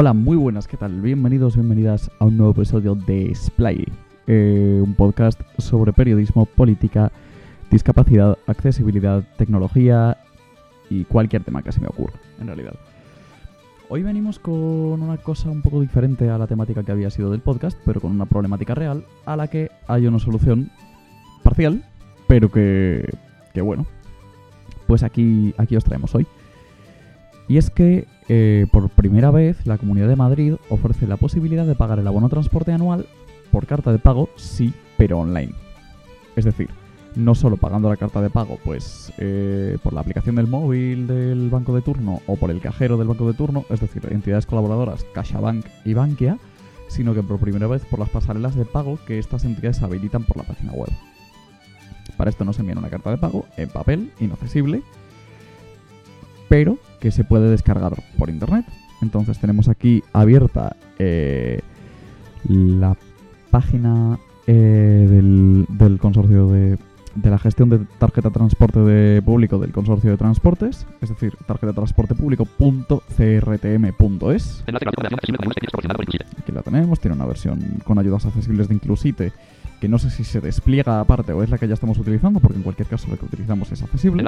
Hola, muy buenas, ¿qué tal? Bienvenidos, bienvenidas a un nuevo episodio de Splay, eh, un podcast sobre periodismo, política, discapacidad, accesibilidad, tecnología y cualquier tema que se me ocurra, en realidad. Hoy venimos con una cosa un poco diferente a la temática que había sido del podcast, pero con una problemática real a la que hay una solución parcial, pero que, que bueno, pues aquí, aquí os traemos hoy. Y es que eh, por primera vez la Comunidad de Madrid ofrece la posibilidad de pagar el abono transporte anual por carta de pago, sí, pero online. Es decir, no solo pagando la carta de pago, pues eh, por la aplicación del móvil del banco de turno o por el cajero del banco de turno, es decir, entidades colaboradoras CaixaBank y Bankia, sino que por primera vez por las pasarelas de pago que estas entidades habilitan por la página web. Para esto nos envían una carta de pago en papel, inaccesible, pero que se puede descargar por internet. Entonces tenemos aquí abierta eh, la página eh, del, del consorcio de, de la gestión de tarjeta de transporte de público del consorcio de transportes, es decir, tarjeta de transporte público.crtm.es. Aquí la tenemos, tiene una versión con ayudas accesibles de Inclusite que no sé si se despliega aparte o es la que ya estamos utilizando, porque en cualquier caso la que utilizamos es accesible.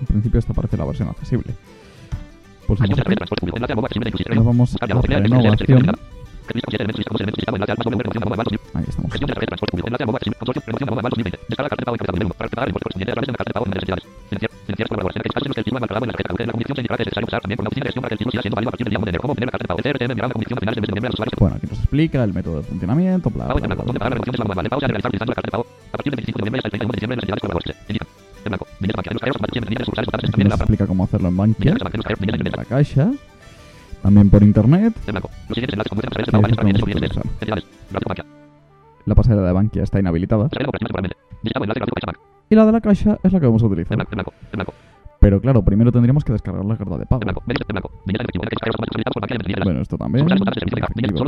En principio esta parece la versión accesible. Pues nos vamos a la renovación. Ahí estamos. Bueno, aquí nos explica el método de funcionamiento, bla, bla, bla, bla, bla. También nos explica cómo hacerlo en Bankia, en la caixa, también por internet. a. La pasarela de Bankia está inhabilitada. Y la de la caixa es la que vamos a utilizar. Pero claro, primero tendríamos que descargar la carta de pago. Bueno, esto también. Efectivo.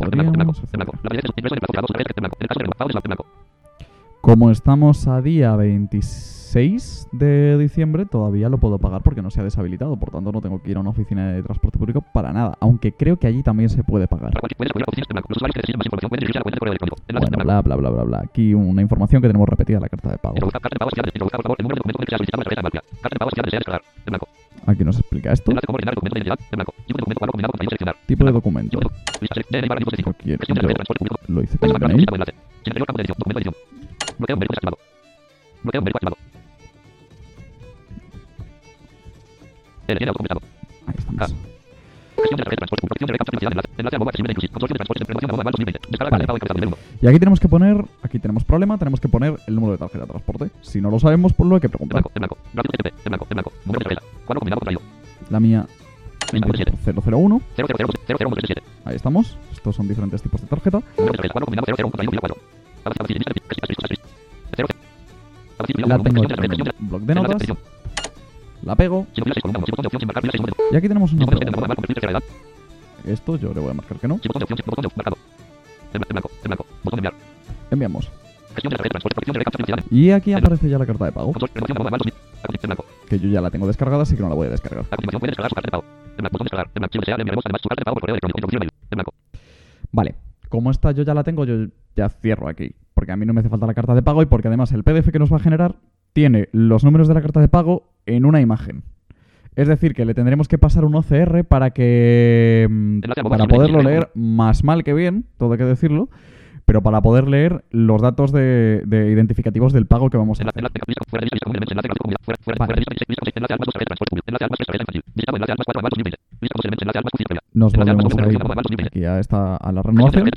Como estamos a día 26 de diciembre, todavía lo puedo pagar porque no se ha deshabilitado. Por tanto, no tengo que ir a una oficina de transporte público para nada. Aunque creo que allí también se puede pagar. Bueno, bla, bla, bla, bla, bla. Aquí una información que tenemos repetida en la carta de pago. Aquí nos explica esto. Tipo de documento. Lo hice con Gmail. Ahí estamos. Y aquí tenemos que poner, aquí tenemos problema, tenemos que poner el número de tarjeta de transporte. Si no lo sabemos, pues lo hay que preguntar. La mía 001. Ahí estamos. Estos son diferentes tipos de tarjeta. La tengo en de notas. La pego. Y aquí tenemos una pregunta. Esto yo le voy a marcar que no. Enviamos. Y aquí aparece ya la carta de pago. Que yo ya la tengo descargada, así que no la voy a descargar. Vale. Como esta yo ya la tengo, yo ya cierro aquí. Porque a mí no me hace falta la carta de pago y porque además el PDF que nos va a generar tiene los números de la carta de pago en una imagen. Es decir, que le tendremos que pasar un OCR para que. para poderlo leer más mal que bien, todo hay que decirlo. Pero para poder leer los datos de, de identificativos del pago que vamos a hacer. Nos volvemos a ir aquí a, esta, a la renovación.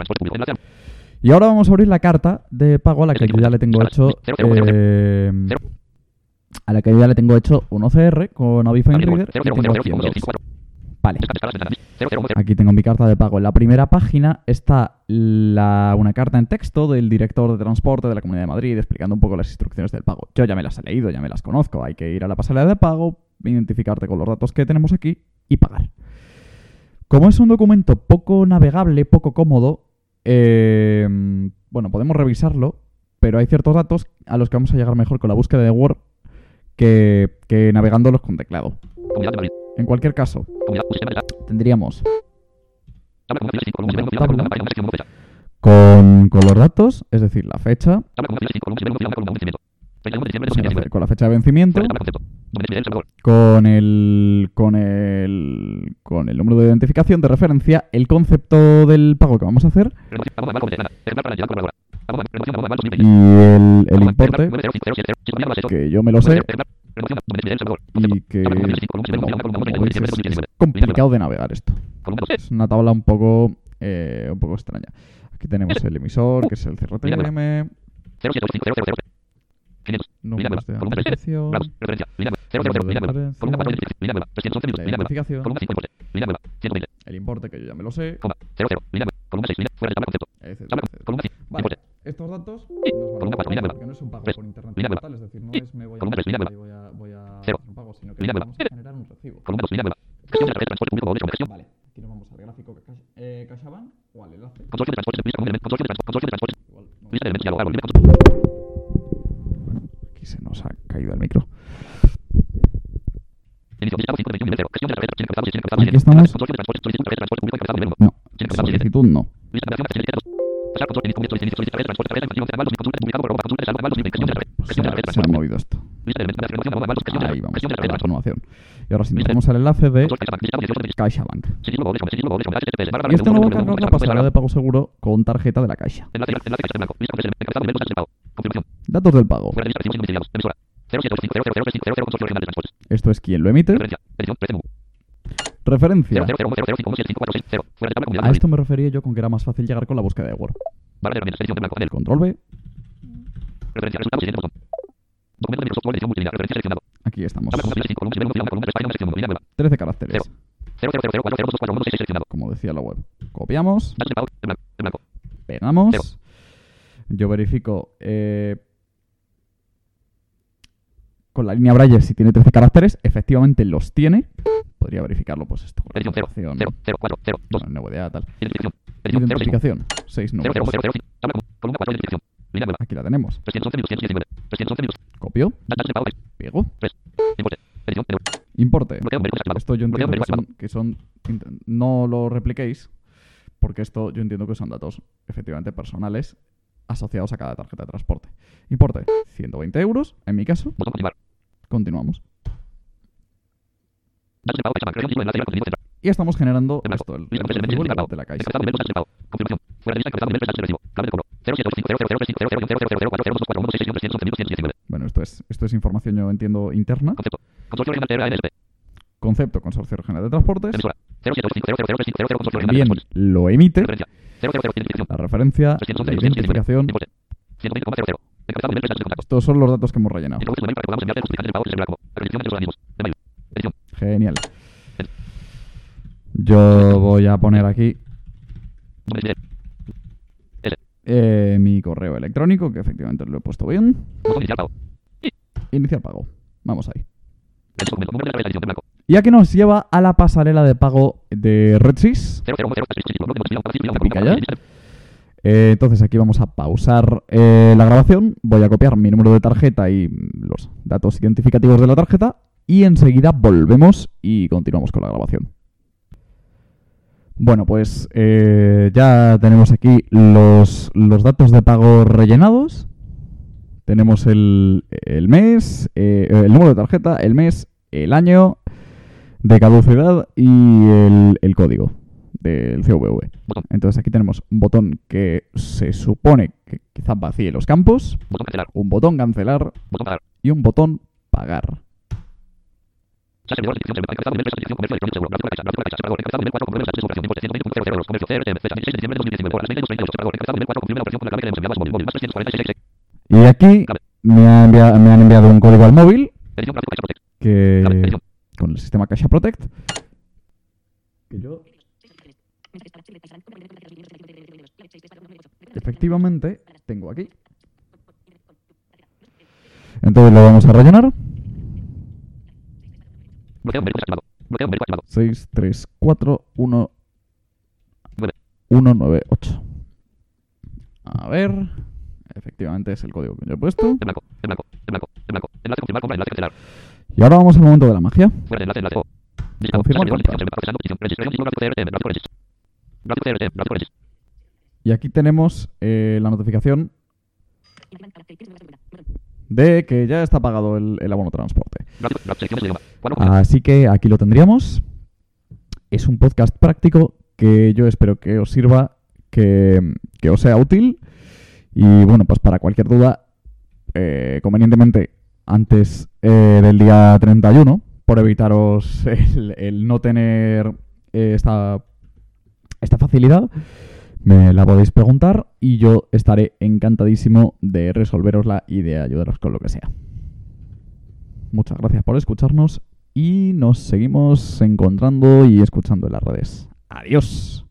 Y ahora vamos a abrir la carta de pago a la que yo ya le tengo hecho. eh, a la que yo ya le tengo hecho un OCR con Avifine Reader tengo. Vale. Aquí tengo mi carta de pago. En la primera página está la- una carta en texto del director de transporte de la Comunidad de Madrid explicando un poco las instrucciones del pago. Yo ya me las he leído, ya me las conozco. Hay que ir a la pasarela de pago, identificarte con los datos que tenemos aquí y pagar. Como es un documento poco navegable, poco cómodo, eh, bueno, podemos revisarlo, pero hay ciertos datos a los que vamos a llegar mejor con la búsqueda de Word que, que navegándolos con teclado. Comunidad de Madrid. En cualquier caso, tendríamos con con, los datos, es decir, la fecha, con filas y columnas. Nivel columna, vencimiento. 31 de diciembre de o sea, la 2019. fe- con la fecha de vencimiento, con el, con el, con el número de identificación de referencia, el concepto del pago que vamos a hacer y 2020. el, el importe Ejemplar 90507. Chico, María, que yo me lo sé Y que Tabla con filas y columnas. Nivel como- columna, como 31 de veis, diciembre de es, es 2019. complicado de navegar esto. Es una tabla un poco eh, un poco extraña. Aquí tenemos el emisor, que es el CRTM, 0785000. 500. Línea números nueva. de Columna 3. amortización, Browse. Referencia. Línea nueva. 000. Número de Línea nueva. referencia. Columna 4 de Línea nueva. 311 minutos. la Línea nueva. identificación, Columna 5 importe. Línea nueva. 120. el importe, que yo ya me lo sé, de la ha- red de se ha movido esto. Y ahora si nos vamos al enlace de CaixaBank. Lista 18 de CaixaBank. Sigilo doble, sigilo doble, HTTPS, barra, Y no cargar la barra, pasarela de pago seguro con tarjeta de la Caixa. Datos del pago. Fuera de lista, recibos indomiciliados. Emisora. 07850003500 Consorcio Regional de Transportes. Esto es quien lo emite. Referencia. Edición. Precio. Referencia. 0001005175460. Fuera de tabla, comunidad A esto me refería yo con que era más fácil llegar con la búsqueda de Word. Control B. Aquí estamos. Tabla, columna, filas, cinco columnas, nivel, una columna, tres páginas, sección, línea nueva. 13 caracteres. Cero. 00004022416 seleccionado. Como decía la web. Copiamos. Pegamos. Yo verifico eh, con la línea Braille si tiene 13 caracteres. Efectivamente los tiene. Podría verificarlo, pues esto. con la Edición 0. numeración, 0. 0. 4. 0. 2. bueno, NVDA, tal. Identificación. Edición 0. Identificación. 6 0. números. 0. 0. 0. Tabla, columna 4. Identificación. Línea nueva. Aquí la tenemos. 311 minutos. 119. 311 minutos. Copio. Pego. Importe. Esto yo entiendo que son, que son. No lo repliquéis. Porque esto yo entiendo que son datos efectivamente personales asociados a cada tarjeta de transporte. Importe 120 euros, en mi caso. Botón continuar. Continuamos. Y estamos generando esto, el, el de la, Identificado. de la Caixa. Encabezado. Nivel. Mensajes de pago. Confirmación. Fuera de lista. Encabezado. Nivel. Mensajes de recibo. Clave de cobro. 078500000401661 Bueno, esto es, esto es información yo entiendo interna. Concepto. Consorcio Regional de Transportes. Emisora. 078500000 Consorcio Regional de También lo emite. Referencia. 000 Identificación. La referencia, la 311 identificación. Importe. 120,00. Encabezado. Nivel. Mensajes de contacto. Estos son los datos que hemos rellenado. Genial. Yo voy a poner aquí eh, mi correo electrónico, que efectivamente lo he puesto bien. Iniciar pago. Vamos ahí. Registro documento. Número de la red. Edición de blanco. Y aquí nos lleva a la pasarela de pago de RedSys. 001 título. Bloque de modificación. Pica columna. ya. Eh, entonces aquí vamos a pausar eh, la grabación. Voy a copiar mi número de tarjeta y los datos identificativos de la tarjeta. Y enseguida volvemos y continuamos con la grabación. Bueno, pues eh, ya tenemos aquí los, los datos de pago rellenados. Tenemos el, el mes, el número de tarjeta, el mes, el año de caducidad y el, el código del CVV. Entonces aquí tenemos un botón que se supone que quizás vacíe los campos, Botón cancelar. un botón cancelar Botón y un botón pagar. Chat servidor, descripción, encabezado, nivel, presentación, comercio electrónico, seguro, gráfico de Caixa, gráfico de Caixa, pagador, encabezado, nivel 4, confirme mensajes de superación, importe, 120,00 euros, comercio, CRM, fecha 16 de diciembre de 2019, por las 22.32, pagador, encabezado, nivel 4, confirme la operación con la clave que le hemos enviado a su móvil, móvil, más 346, Y aquí me, ha me han enviado un código al móvil que con el sistema Caixa Protect. Que yo efectivamente tengo aquí. Entonces lo vamos a rellenar. bloqueo numérico desactivado, bloqueo numérico activado, 6, 3, 4, 1, Nueve. 1, 9, 8. A ver. Efectivamente es el código que yo he puesto. Y ahora vamos al momento de la magia. Y aquí tenemos eh, la notificación de que ya está pagado el, el abono transporte. Así que aquí lo tendríamos. Es un podcast práctico que yo espero que os sirva, que, que os sea útil. Y bueno, pues para cualquier duda, eh, convenientemente antes eh, del día 31, por evitaros el, no tener eh, esta, esta facilidad, me la podéis preguntar y yo estaré encantadísimo de resolverosla y de ayudaros con lo que sea. Muchas gracias por escucharnos y nos seguimos encontrando y escuchando en las redes. Adiós.